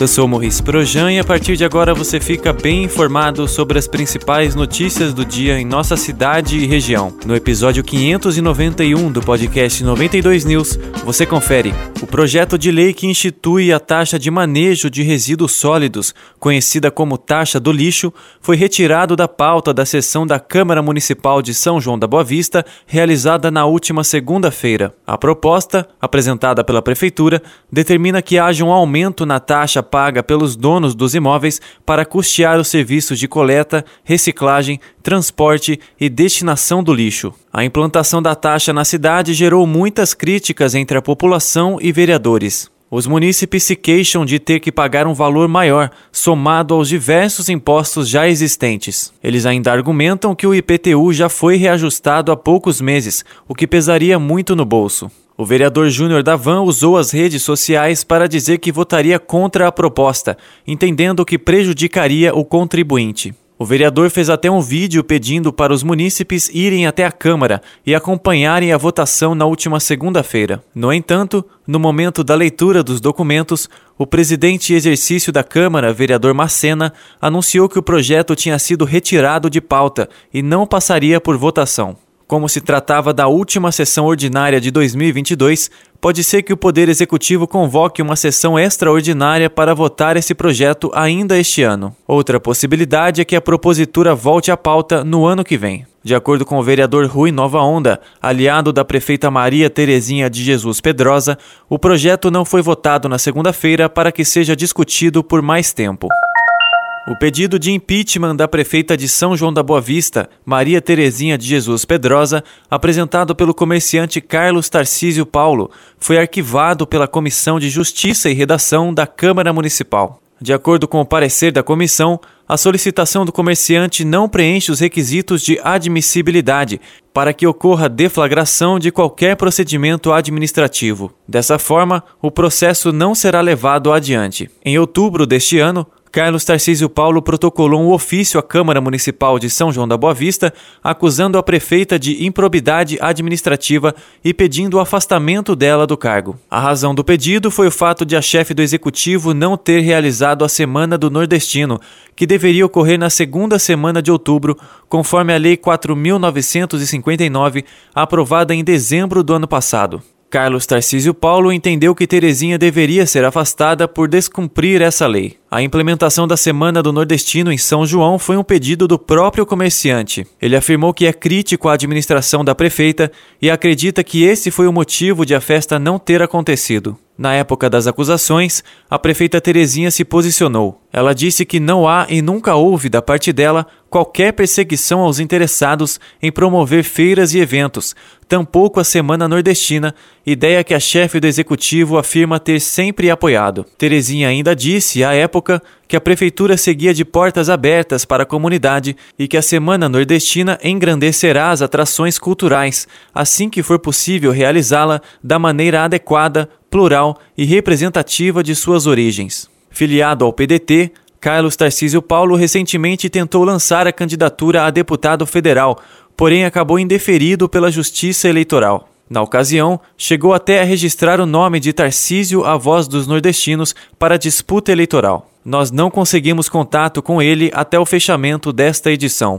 Eu sou Morris Projan e a partir de agora você fica bem informado sobre as principais notícias do dia em nossa cidade e região. No episódio 591 do podcast 92 News, você confere o projeto de lei que institui a taxa de manejo de resíduos sólidos, conhecida como taxa do lixo, foi retirado da pauta da sessão da Câmara Municipal de São João da Boa Vista, realizada na última segunda-feira. A proposta, apresentada pela prefeitura, determina que haja um aumento na taxa paga pelos donos dos imóveis para custear os serviços de coleta, reciclagem, transporte e destinação do lixo. A implantação da taxa na cidade gerou muitas críticas entre a população e vereadores. Os munícipes se queixam de ter que pagar um valor maior, somado aos diversos impostos já existentes. Eles ainda argumentam que o IPTU já foi reajustado há poucos meses, o que pesaria muito no bolso. O vereador Júnior Davan usou as redes sociais para dizer que votaria contra a proposta, entendendo que prejudicaria o contribuinte. O vereador fez até um vídeo pedindo para os munícipes irem até a Câmara e acompanharem a votação na última segunda-feira. No entanto, no momento da leitura dos documentos, o presidente em exercício da Câmara, vereador Macena, anunciou que o projeto tinha sido retirado de pauta e não passaria por votação. Como se tratava da última sessão ordinária de 2022, pode ser que o Poder Executivo convoque uma sessão extraordinária para votar esse projeto ainda este ano. Outra possibilidade é que a propositura volte à pauta no ano que vem. De acordo com o vereador Rui Nova Onda, aliado da prefeita Maria Terezinha de Jesus Pedrosa, o projeto não foi votado na segunda-feira para que seja discutido por mais tempo. O pedido de impeachment da prefeita de São João da Boa Vista, Maria Terezinha de Jesus Pedrosa, apresentado pelo comerciante Carlos Tarcísio Paulo, foi arquivado pela Comissão de Justiça e Redação da Câmara Municipal. De acordo com o parecer da comissão, a solicitação do comerciante não preenche os requisitos de admissibilidade para que ocorra deflagração de qualquer procedimento administrativo. Dessa forma, o processo não será levado adiante. Em outubro deste ano, Carlos Tarcísio Paulo protocolou um ofício à Câmara Municipal de São João da Boa Vista, acusando a prefeita de improbidade administrativa e pedindo o afastamento dela do cargo. A razão do pedido foi o fato de a chefe do executivo não ter realizado a Semana do Nordestino, que deveria ocorrer na segunda semana de outubro, conforme a Lei 4.959, aprovada em dezembro do ano passado. Carlos Tarcísio Paulo entendeu que Terezinha deveria ser afastada por descumprir essa lei. A implementação da Semana do Nordestino em São João foi um pedido do próprio comerciante. Ele afirmou que é crítico à administração da prefeita e acredita que esse foi o motivo de a festa não ter acontecido. Na época das acusações, a prefeita Terezinha se posicionou. Ela disse que não há e nunca houve da parte dela qualquer perseguição aos interessados em promover feiras e eventos, tampouco a Semana Nordestina, ideia que a chefe do executivo afirma ter sempre apoiado. Terezinha ainda disse, à época, que a prefeitura seguia de portas abertas para a comunidade e que a Semana Nordestina engrandecerá as atrações culturais, assim que for possível realizá-la da maneira adequada, plural e representativa de suas origens. Filiado ao PDT, Carlos Tarcísio Paulo recentemente tentou lançar a candidatura a deputado federal, porém acabou indeferido pela Justiça Eleitoral. Na ocasião, chegou até a registrar o nome de Tarcísio a voz dos nordestinos para a disputa eleitoral. Nós não conseguimos contato com ele até o fechamento desta edição.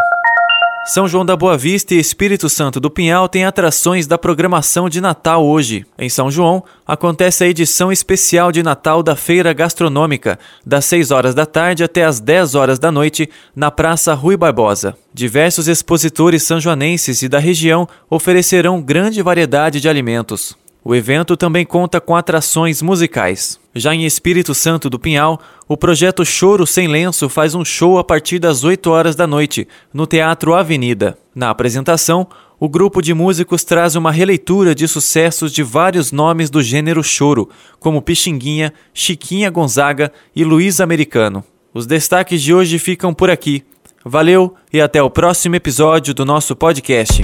São João da Boa Vista e Espírito Santo do Pinhal têm atrações da programação de Natal hoje. Em São João, acontece a edição especial de Natal da Feira Gastronômica, das 6 horas da tarde até as 10 horas da noite, na Praça Rui Barbosa. Diversos expositores sanjoanenses e da região oferecerão grande variedade de alimentos. O evento também conta com atrações musicais. Já em Espírito Santo do Pinhal, o projeto Choro Sem Lenço faz um show a partir das 8 horas da noite, no Teatro Avenida. Na apresentação, o grupo de músicos traz uma releitura de sucessos de vários nomes do gênero choro, como Pixinguinha, Chiquinha Gonzaga e Luiz Americano. Os destaques de hoje ficam por aqui. Valeu e até o próximo episódio do nosso podcast.